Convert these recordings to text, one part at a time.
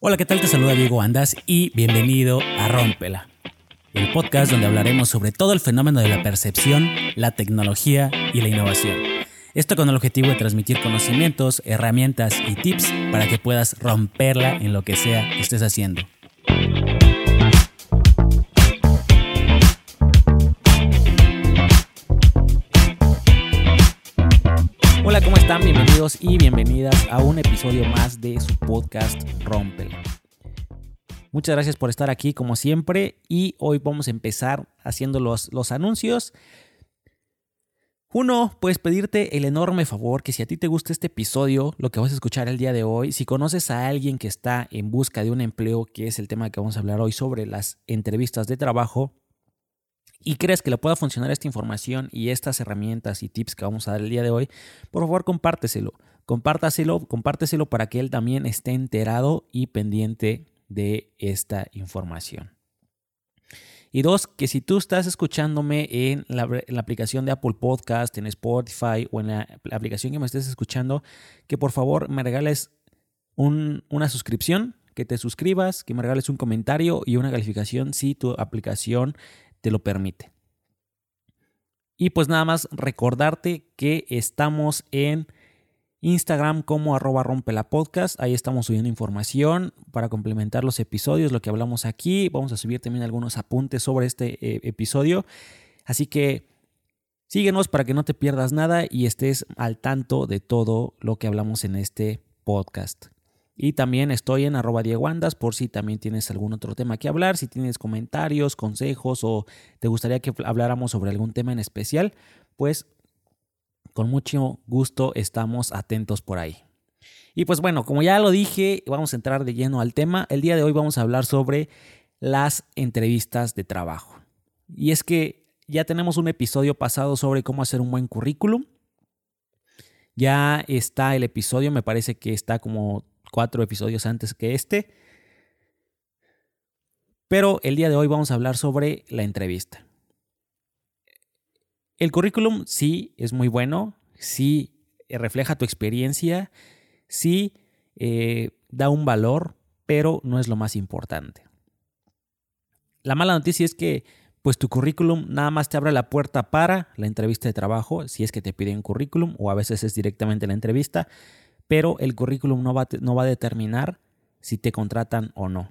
Hola, ¿qué tal? Te saluda Diego Andas y bienvenido a Rómpela, el podcast donde hablaremos sobre todo el fenómeno de la percepción, la tecnología y la innovación. Esto con el objetivo de transmitir conocimientos, herramientas y tips para que puedas romperla en lo que sea que estés haciendo. ¿Cómo están? Bienvenidos y bienvenidas a un episodio más de su podcast Rómpela. Muchas gracias por estar aquí como siempre y hoy vamos a empezar haciendo los anuncios. Uno, puedes pedirte el enorme favor que si a ti te gusta este episodio, lo que vas a escuchar el día de hoy, si conoces a alguien que está en busca de un empleo, que es el tema que vamos a hablar hoy sobre las entrevistas de trabajo, y crees que le pueda funcionar esta información y estas herramientas y tips que vamos a dar el día de hoy, por favor compárteselo. Compártaselo, compárteselo para que él también esté enterado y pendiente de esta información. Y dos, que si tú estás escuchándome en la, aplicación de Apple Podcast, en Spotify o en la, aplicación que me estés escuchando, que por favor me regales una suscripción, que te suscribas, que me regales un comentario y una calificación si tu aplicación te lo permite. Y pues nada más recordarte que estamos en Instagram como arroba rompe la podcast. Ahí estamos subiendo información para complementar los episodios, lo que hablamos aquí. Vamos a subir también algunos apuntes sobre este eh, episodio. Así que síguenos para que no te pierdas nada y estés al tanto de todo lo que hablamos en este podcast. Y también estoy en arroba dieguandas por si también tienes algún otro tema que hablar, si tienes comentarios, consejos o te gustaría que habláramos sobre algún tema en especial, pues con mucho gusto estamos atentos por ahí. Y pues bueno, como ya lo dije, vamos a entrar de lleno al tema. El día de hoy vamos a hablar sobre las entrevistas de trabajo. Y es que ya tenemos un episodio pasado sobre cómo hacer un buen currículum. Ya está el episodio, me parece que está como cuatro episodios antes que este. Pero el día de hoy vamos a hablar sobre la entrevista. El currículum sí es muy bueno, sí refleja tu experiencia, sí eh, da un valor, pero no es lo más importante. La mala noticia es que pues tu currículum nada más te abre la puerta para la entrevista de trabajo, si es que te piden currículum o a veces es directamente la entrevista, pero el currículum no va, no va a determinar si te contratan o no.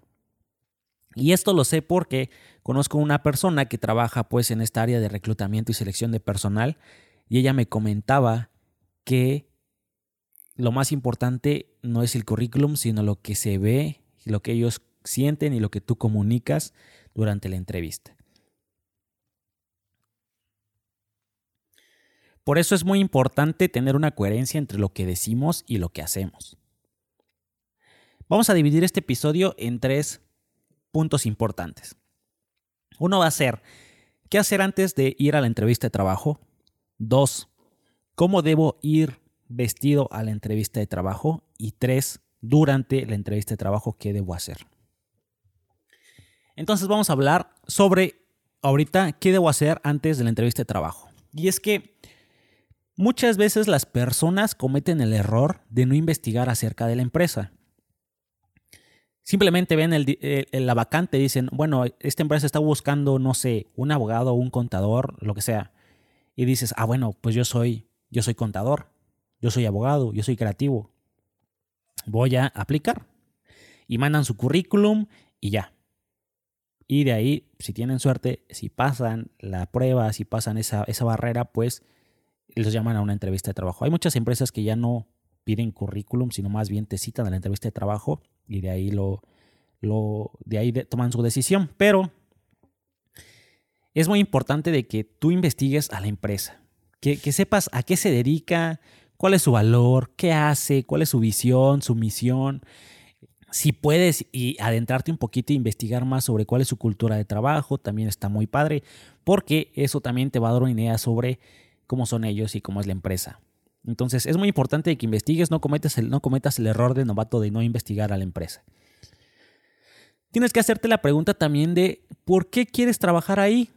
Y esto lo sé porque conozco una persona que trabaja pues en esta área de reclutamiento y selección de personal y ella me comentaba que lo más importante no es el currículum, sino lo que se ve, lo que ellos sienten y lo que tú comunicas durante la entrevista. Por eso es muy importante tener una coherencia entre lo que decimos y lo que hacemos. Vamos a dividir este episodio en tres puntos importantes. Uno va a ser, ¿qué hacer antes de ir a la entrevista de trabajo? Dos, ¿cómo debo ir vestido a la entrevista de trabajo? Y tres, durante la entrevista de trabajo, ¿qué debo hacer? Entonces vamos a hablar sobre ahorita qué debo hacer antes de la entrevista de trabajo. Y es que Muchas veces las personas cometen el error de no investigar acerca de la empresa. Simplemente ven el, la vacante y dicen, bueno, esta empresa está buscando, no sé, un abogado, un contador, lo que sea. Y dices, ah, bueno, pues yo soy, yo soy contador, yo soy abogado, yo soy creativo. Voy a aplicar. Y mandan su currículum y ya. Y de ahí, si tienen suerte, si pasan la prueba, si pasan esa, esa barrera, pues los llaman a una entrevista de trabajo. Hay muchas empresas que ya no piden currículum, sino más bien te citan a la entrevista de trabajo y de ahí lo, lo de ahí toman su decisión. Pero es muy importante de que tú investigues a la empresa, que, que sepas a qué se dedica, cuál es su valor, qué hace, cuál es su visión, su misión. Si puedes y adentrarte un poquito e investigar más sobre cuál es su cultura de trabajo, también está muy padre, porque eso también te va a dar una idea sobre cómo son ellos y cómo es la empresa. Entonces es muy importante que investigues, no cometas, el, no cometas el error de novato de no investigar a la empresa. Tienes que hacerte la pregunta también de ¿por qué quieres trabajar ahí?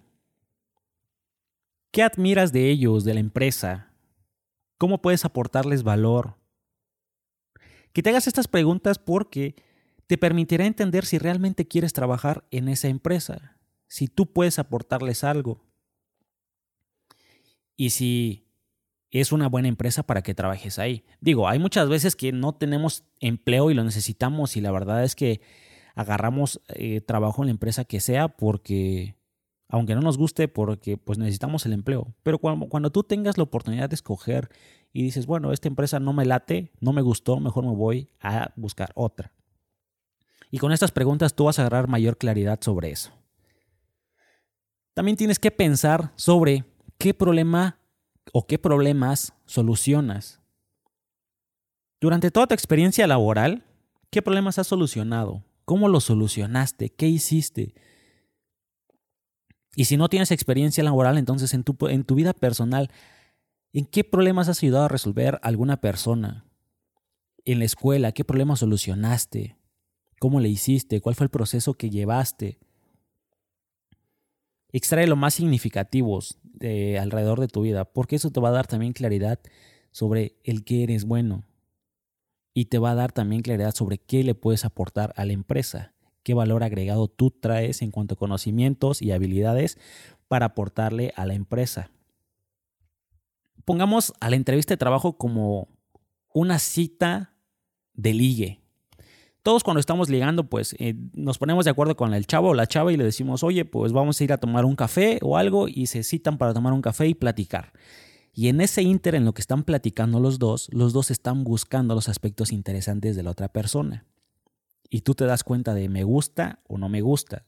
¿Qué admiras de ellos, de la empresa? ¿Cómo puedes aportarles valor? Que te hagas estas preguntas porque te permitirá entender si realmente quieres trabajar en esa empresa, si tú puedes aportarles algo y si es una buena empresa para que trabajes ahí. Digo, hay muchas veces que no tenemos empleo y lo necesitamos y la verdad es que agarramos eh, trabajo en la empresa que sea porque, aunque no nos guste, porque pues necesitamos el empleo. Pero cuando, cuando tú tengas la oportunidad de escoger y dices, bueno, esta empresa no me late, no me gustó, mejor me voy a buscar otra. Y con estas preguntas tú vas a agarrar mayor claridad sobre eso. También tienes que pensar sobre qué problema o qué problemas solucionas. Durante toda tu experiencia laboral, ¿qué problemas has solucionado? ¿Cómo los solucionaste? ¿Qué hiciste? Y si no tienes experiencia laboral, entonces en tu, en tu vida personal, ¿en qué problemas has ayudado a resolver alguna persona? En la escuela, ¿qué problemas solucionaste? ¿Cómo le hiciste? ¿Cuál fue el proceso que llevaste? Extrae lo más significativos de alrededor de tu vida, porque eso te va a dar también claridad sobre el que eres bueno. Y te va a dar también claridad sobre qué le puedes aportar a la empresa, qué valor agregado tú traes en cuanto a conocimientos y habilidades para aportarle a la empresa. Pongamos a la entrevista de trabajo como una cita de ligue todos cuando estamos ligando, pues eh, nos ponemos de acuerdo con el chavo o la chava y le decimos, oye, pues vamos a ir a tomar un café o algo y se citan para tomar un café y platicar. Y en ese inter en lo que están platicando los dos, los dos están buscando los aspectos interesantes de la otra persona. Y tú te das cuenta de me gusta o no me gusta.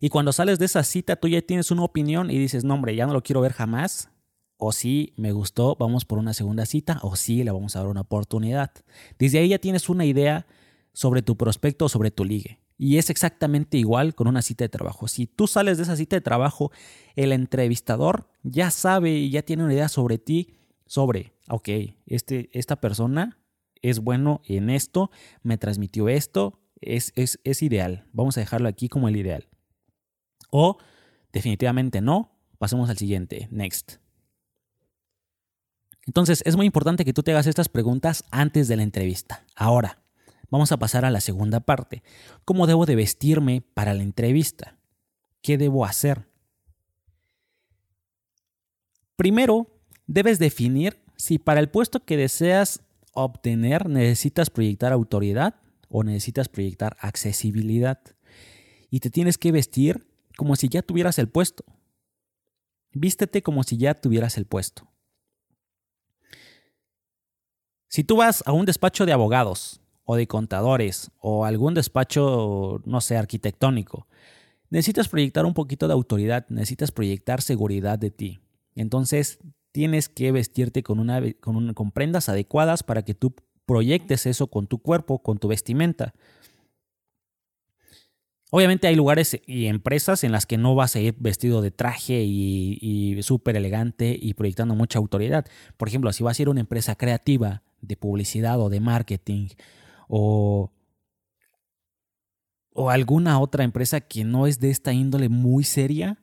Y cuando sales de esa cita, tú ya tienes una opinión y dices, no, hombre, ya no lo quiero ver jamás. O sí, me gustó, vamos por una segunda cita. O sí, le vamos a dar una oportunidad. Desde ahí ya tienes una idea sobre tu prospecto o sobre tu ligue. Y es exactamente igual con una cita de trabajo. Si tú sales de esa cita de trabajo, el entrevistador ya sabe y ya tiene una idea sobre ti, sobre, ok, este, esta persona es bueno en esto, me transmitió esto, es, es, es ideal. Vamos a dejarlo aquí como el ideal. O definitivamente no, pasemos al siguiente, next. Entonces es muy importante que tú te hagas estas preguntas antes de la entrevista. Ahora, Vamos a pasar a la segunda parte. ¿Cómo debo de vestirme para la entrevista? ¿Qué debo hacer? Primero, debes definir si para el puesto que deseas obtener necesitas proyectar autoridad o necesitas proyectar accesibilidad. Y te tienes que vestir como si ya tuvieras el puesto. Vístete como si ya tuvieras el puesto. Si tú vas a un despacho de abogados o de contadores o algún despacho, no sé, arquitectónico, necesitas proyectar un poquito de autoridad, necesitas proyectar seguridad de ti. Entonces, tienes que vestirte con, una, con, con prendas adecuadas para que tú proyectes eso con tu cuerpo, con tu vestimenta. Obviamente hay lugares y empresas en las que no vas a ir vestido de traje y, y súper elegante y proyectando mucha autoridad. Por ejemplo, si vas a ir a una empresa creativa de publicidad o de marketing o, o alguna otra empresa que no es de esta índole muy seria,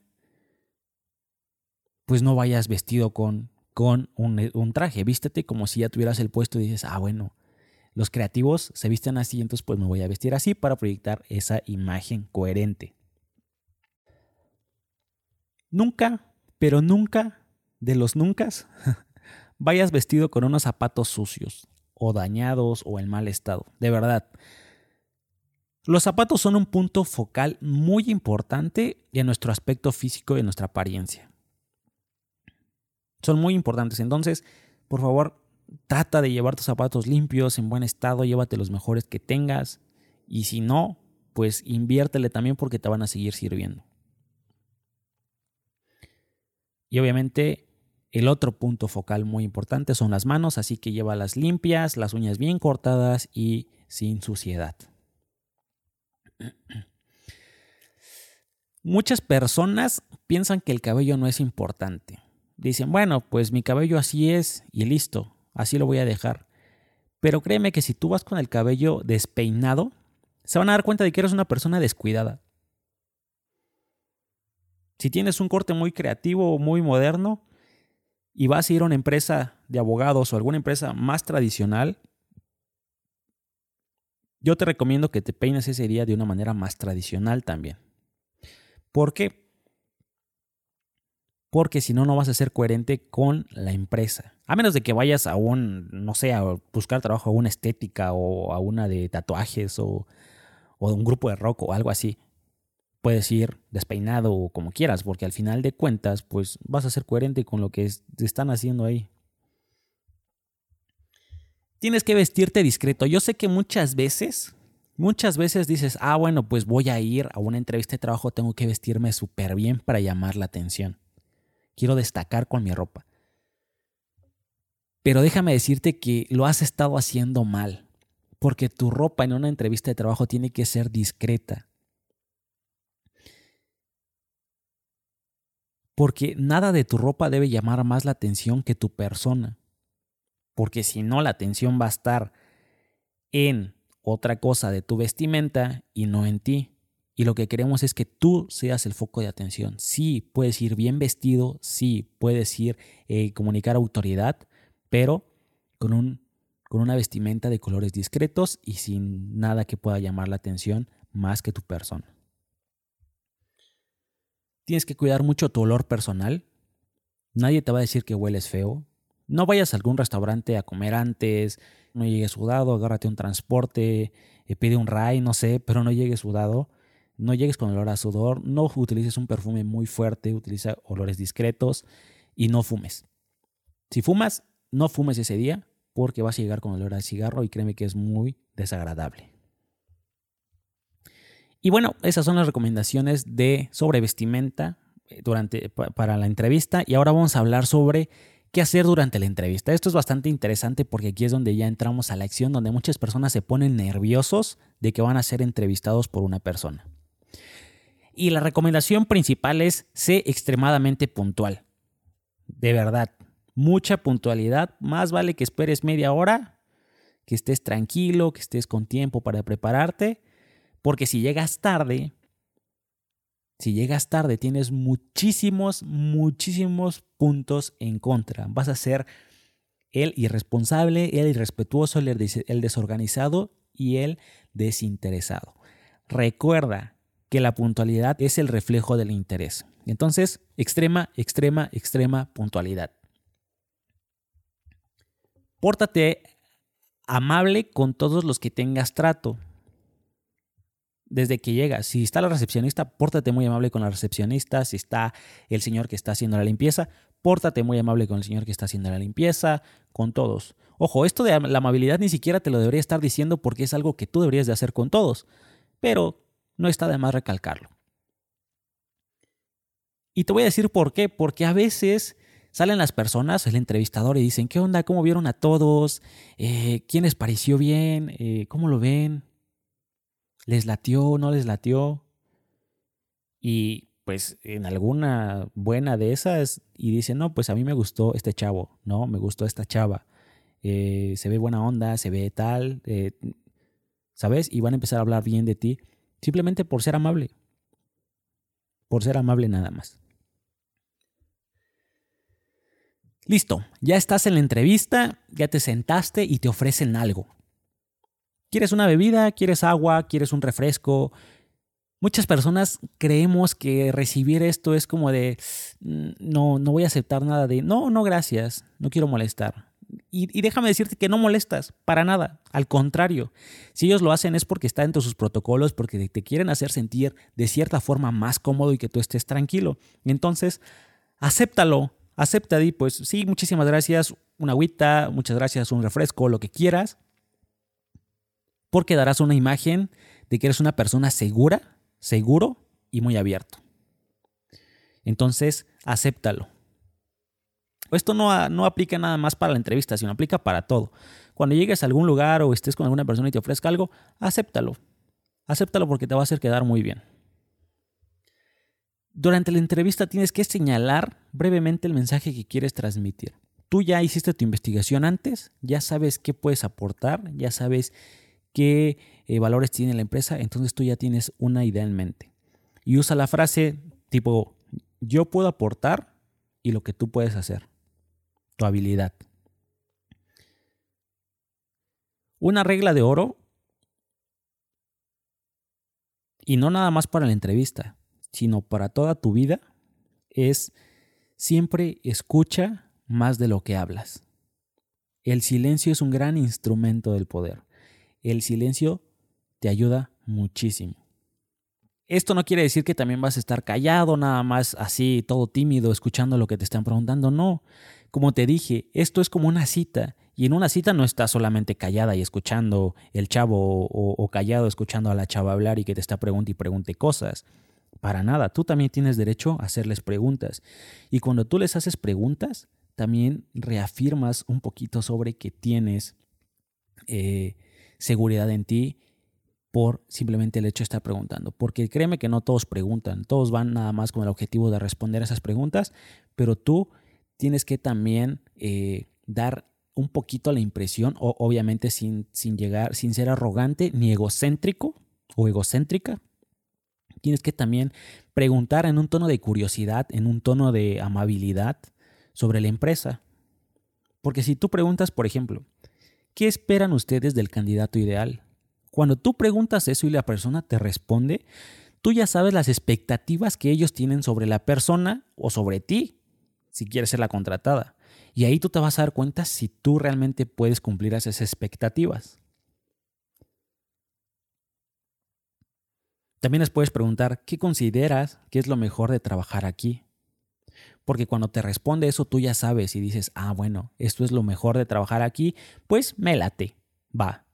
pues no vayas vestido con, con un, un, traje. Vístete como si ya tuvieras el puesto y dices, ah, bueno, los creativos se visten así, entonces pues me voy a vestir así para proyectar esa imagen coherente. Nunca, pero nunca, de los nunca, vayas vestido con unos zapatos sucios o dañados o en mal estado. De verdad. Los zapatos son un punto focal muy importante en nuestro aspecto físico y en nuestra apariencia. Son muy importantes. Entonces, por favor, trata de llevar tus zapatos limpios, en buen estado, llévate los mejores que tengas. Y si no, pues inviértele también porque te van a seguir sirviendo. Y obviamente el otro punto focal muy importante son las manos, así que llévalas limpias, las uñas bien cortadas y sin suciedad. Muchas personas piensan que el cabello no es importante. Dicen, bueno, pues mi cabello así es y listo, así lo voy a dejar. Pero créeme que si tú vas con el cabello despeinado, se van a dar cuenta de que eres una persona descuidada. Si tienes un corte muy creativo o muy moderno, y vas a ir a una empresa de abogados o alguna empresa más tradicional, yo te recomiendo que te peines ese día de una manera más tradicional también. ¿Por qué? Porque si no, no vas a ser coherente con la empresa. A menos de que vayas a un, no sé, a buscar trabajo a una estética o a una de tatuajes o, o un grupo de rock o algo así. Puedes ir despeinado o como quieras, porque al final de cuentas, pues vas a ser coherente con lo que están haciendo ahí tienes que vestirte discreto. Yo sé que muchas veces, muchas veces dices, ah, bueno, pues voy a ir a una entrevista de trabajo, tengo que vestirme súper bien para llamar la atención. Quiero destacar con mi ropa. Pero déjame decirte que lo has estado haciendo mal, porque tu ropa en una entrevista de trabajo tiene que ser discreta. Porque nada de tu ropa debe llamar más la atención que tu persona porque si no la atención va a estar en otra cosa de tu vestimenta y no en ti. Y lo que queremos es que tú seas el foco de atención. Sí, puedes ir bien vestido, sí, puedes ir eh, comunicar autoridad, pero con, un, con una vestimenta de colores discretos y sin nada que pueda llamar la atención más que tu persona. Tienes que cuidar mucho tu olor personal. Nadie te va a decir que hueles feo. No vayas a algún restaurante a comer antes, no llegues sudado, agárrate un transporte, eh, pide un ray, no sé, pero no llegues sudado, no llegues con olor a sudor, no utilices un perfume muy fuerte, utiliza olores discretos y no fumes. Si fumas, no fumes ese día porque vas a llegar con olor a cigarro y créeme que es muy desagradable. Y bueno, esas son las recomendaciones de sobre vestimenta eh, durante, para la entrevista y ahora vamos a hablar sobre qué hacer durante la entrevista. Esto es bastante interesante porque aquí es donde ya entramos a la acción, donde muchas personas se ponen nerviosos de que van a ser entrevistados por una persona. Y la recomendación principal es ser extremadamente puntual. De verdad, mucha puntualidad. Más vale que esperes media hora, que estés tranquilo, que estés con tiempo para prepararte, porque si llegas tarde, si llegas tarde, tienes muchísimos, muchísimos puntos en contra. Vas a ser el irresponsable, el irrespetuoso, el desorganizado y el desinteresado. Recuerda que la puntualidad es el reflejo del interés. Entonces, extrema, extrema, extrema puntualidad. Pórtate amable con todos los que tengas trato desde que llegas. Si está la recepcionista, pórtate muy amable con la recepcionista. Si está el señor que está haciendo la limpieza, pórtate muy amable con el señor que está haciendo la limpieza, con todos. Ojo, esto de la amabilidad ni siquiera te lo debería estar diciendo porque es algo que tú deberías de hacer con todos, pero no está de más recalcarlo. Y te voy a decir por qué, porque a veces salen las personas, el entrevistador, y dicen, ¿qué onda? ¿Cómo vieron a todos? Eh, ¿Quién les pareció bien? Eh, ¿Cómo lo ven? ¿Les latió? ¿No les latió? Y pues en alguna buena de esas y dicen, no, pues a mí me gustó este chavo, ¿no? Me gustó esta chava. Eh, se ve buena onda, se ve tal, eh, ¿sabes? Y van a empezar a hablar bien de ti simplemente por ser amable. Por ser amable nada más. Listo, ya estás en la entrevista, ya te sentaste y te ofrecen algo. ¿Quieres una bebida? ¿Quieres agua? ¿Quieres un refresco? Muchas personas creemos que recibir esto es como de, mm, no, no voy a aceptar nada de, no, no, gracias, no quiero molestar. Y, déjame decirte que no molestas, para nada. Al contrario, si ellos lo hacen es porque está dentro de sus protocolos, porque te quieren hacer sentir de cierta forma más cómodo y que tú estés tranquilo. Entonces, acéptalo, acepta y pues sí, muchísimas gracias, una agüita, muchas gracias, un refresco, lo que quieras porque darás una imagen de que eres una persona segura, seguro y muy abierto. Entonces, acéptalo. Esto no, no, aplica nada más para la entrevista, sino aplica para todo. Cuando llegues a algún lugar o estés con alguna persona y te ofrezca algo, acéptalo. Acéptalo porque te va a hacer quedar muy bien. Durante la entrevista tienes que señalar brevemente el mensaje que quieres transmitir. Tú ya hiciste tu investigación antes, ya sabes qué puedes aportar, ya sabes qué eh, valores tiene la empresa, entonces tú ya tienes una idea en mente. Y usa la frase tipo, yo puedo aportar y lo que tú puedes hacer, tu habilidad. Una regla de oro y no nada más para la entrevista, sino para toda tu vida, es siempre escucha más de lo que hablas. El silencio es un gran instrumento del poder. El silencio te ayuda muchísimo. Esto no quiere decir que también vas a estar callado, nada más así, todo tímido, escuchando lo que te están preguntando. No. Como te dije, esto es como una cita. Y en una cita no estás solamente callada y escuchando el chavo o, callado escuchando a la chava hablar y que te está preguntando y pregunte cosas. Para nada, tú también tienes derecho a hacerles preguntas. Y cuando tú les haces preguntas, también reafirmas un poquito sobre que tienes eh, seguridad en ti por simplemente el hecho de estar preguntando. Porque créeme que no todos preguntan, todos van nada más con el objetivo de responder a esas preguntas, pero tú tienes que también eh, dar un poquito la impresión, o obviamente sin, sin llegar, sin ser arrogante ni egocéntrico o egocéntrica. Tienes que también preguntar en un tono de curiosidad, en un tono de amabilidad sobre la empresa. Porque si tú preguntas, por ejemplo, ¿qué esperan ustedes del candidato ideal? Cuando tú preguntas eso y la persona te responde, tú ya sabes las expectativas que ellos tienen sobre la persona o sobre ti, si quieres ser la contratada. Y ahí tú te vas a dar cuenta si tú realmente puedes cumplir esas expectativas. También les puedes preguntar, ¿qué consideras que es lo mejor de trabajar aquí? Porque cuando te responde eso, tú ya sabes y dices, ah, bueno, esto es lo mejor de trabajar aquí, pues me late, va,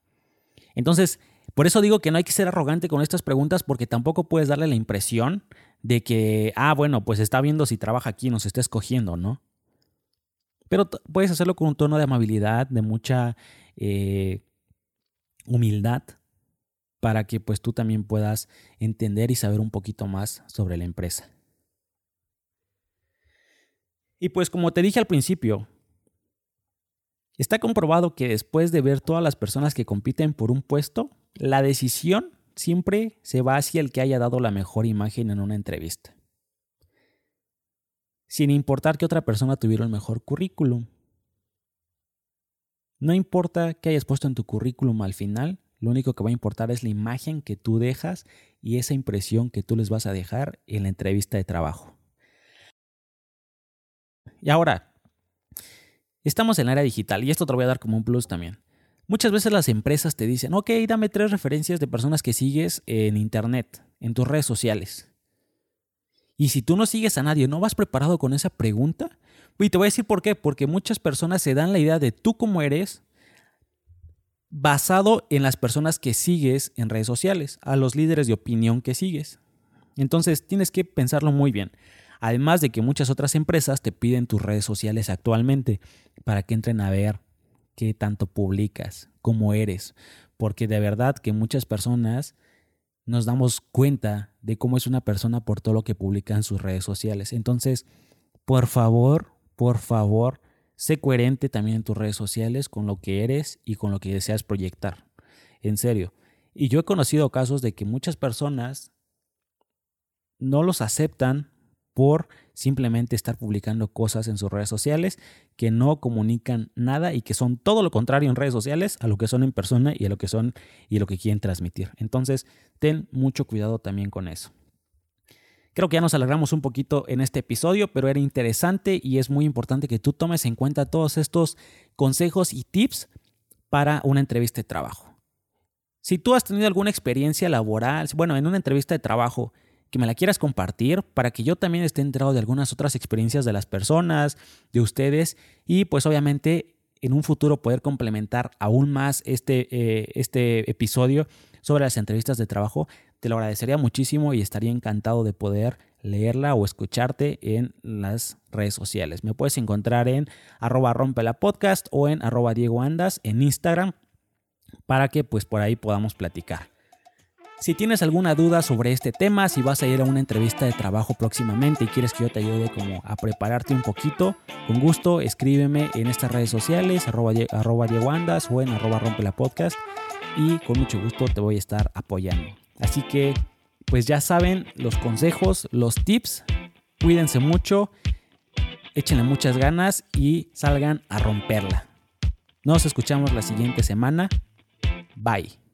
entonces, por eso digo que no hay que ser arrogante con estas preguntas porque tampoco puedes darle la impresión de que, ah, bueno, pues está viendo si trabaja aquí, nos está escogiendo, ¿no? Pero puedes hacerlo con un tono de amabilidad, de mucha eh, humildad, para que pues tú también puedas entender y saber un poquito más sobre la empresa. Y pues como te dije al principio, Está comprobado que después de ver todas las personas que compiten por un puesto, la decisión siempre se va hacia el que haya dado la mejor imagen en una entrevista. Sin importar que otra persona tuviera el mejor currículum. No importa qué hayas puesto en tu currículum al final, lo único que va a importar es la imagen que tú dejas y esa impresión que tú les vas a dejar en la entrevista de trabajo. Y ahora, Estamos en la era digital y esto te lo voy a dar como un plus también. Muchas veces las empresas te dicen, ok, dame tres referencias de personas que sigues en Internet, en tus redes sociales. Y si tú no sigues a nadie, no vas preparado con esa pregunta, y te voy a decir por qué, porque muchas personas se dan la idea de tú cómo eres basado en las personas que sigues en redes sociales, a los líderes de opinión que sigues. Entonces tienes que pensarlo muy bien. Además de que muchas otras empresas te piden tus redes sociales actualmente para que entren a ver qué tanto publicas, cómo eres, porque de verdad que muchas personas nos damos cuenta de cómo es una persona por todo lo que publica en sus redes sociales. Entonces, por favor, por favor, sé coherente también en tus redes sociales con lo que eres y con lo que deseas proyectar. En serio. Y yo he conocido casos de que muchas personas no los aceptan por simplemente estar publicando cosas en sus redes sociales que no comunican nada y que son todo lo contrario en redes sociales a lo que son en persona y a lo que son y lo que quieren transmitir. Entonces, ten mucho cuidado también con eso. Creo que ya nos alargamos un poquito en este episodio, pero era interesante y es muy importante que tú tomes en cuenta todos estos consejos y tips para una entrevista de trabajo. Si tú has tenido alguna experiencia laboral, bueno, en una entrevista de trabajo, que me la quieras compartir para que yo también esté enterado de algunas otras experiencias de las personas, de ustedes y pues obviamente en un futuro poder complementar aún más este, eh, este episodio sobre las entrevistas de trabajo. Te lo agradecería muchísimo y estaría encantado de poder leerla o escucharte en las redes sociales. Me puedes encontrar en arroba rompela podcast o en arroba Diego Andas en Instagram para que pues por ahí podamos platicar. Si tienes alguna duda sobre este tema, si vas a ir a una entrevista de trabajo próximamente y quieres que yo te ayude como a prepararte un poquito, con gusto escríbeme en estas redes sociales, arroba, Andas o en arroba rompe la podcast y con mucho gusto te voy a estar apoyando. Así que, pues ya saben los consejos, los tips, cuídense mucho, échenle muchas ganas y salgan a romperla. Nos escuchamos la siguiente semana. Bye.